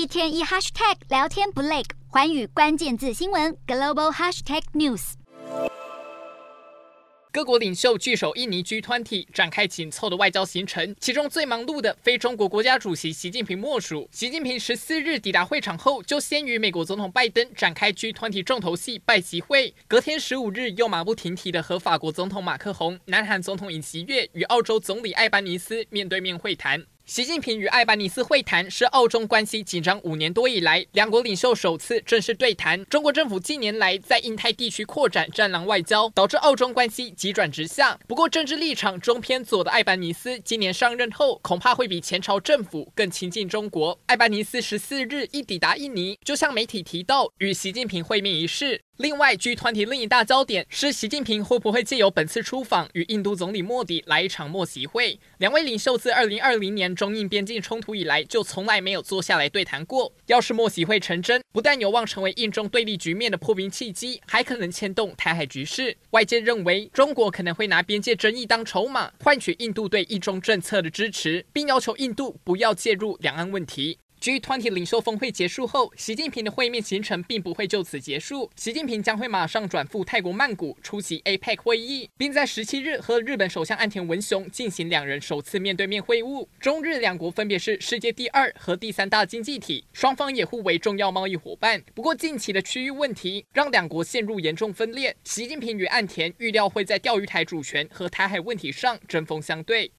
一天一 hashtag 聊天不累，环宇关键字新闻 global hashtag news。各国领袖聚首印尼 G20 展开紧凑的外交行程，其中最忙碌的非中国国家主席习近平莫属。习近平十四日抵达会场后，就先与美国总统拜登展开 G20 重头戏拜习会，隔天十五日又马不停蹄的和法国总统马克宏、南韩总统尹锡悦与澳洲总理艾班尼斯面对面会谈。习近平与艾班尼斯会谈是澳中关系紧张五年多以来，两国领袖首次正式对谈。中国政府近年来在印太地区扩展战狼外交，导致澳中关系急转直下。不过，政治立场中偏左的艾班尼斯今年上任后，恐怕会比前朝政府更亲近中国。艾班尼斯十四日一抵达印尼，就向媒体提到与习近平会面一事。另外，G 团体另一大焦点是习近平会不会借由本次出访与印度总理莫迪来一场默习会。两位领袖自2020年中印边境冲突以来，就从来没有坐下来对谈过。要是默习会成真，不但有望成为印中对立局面的破冰契机，还可能牵动台海局势。外界认为，中国可能会拿边界争议当筹码，换取印度对一中政策的支持，并要求印度不要介入两岸问题。G20 领袖峰会结束后，习近平的会面行程并不会就此结束。习近平将会马上转赴泰国曼谷出席 APEC 会议，并在十七日和日本首相岸田文雄进行两人首次面对面会晤。中日两国分别是世界第二和第三大经济体，双方也互为重要贸易伙伴。不过，近期的区域问题让两国陷入严重分裂。习近平与岸田预料会在钓鱼台主权和台海问题上针锋相对。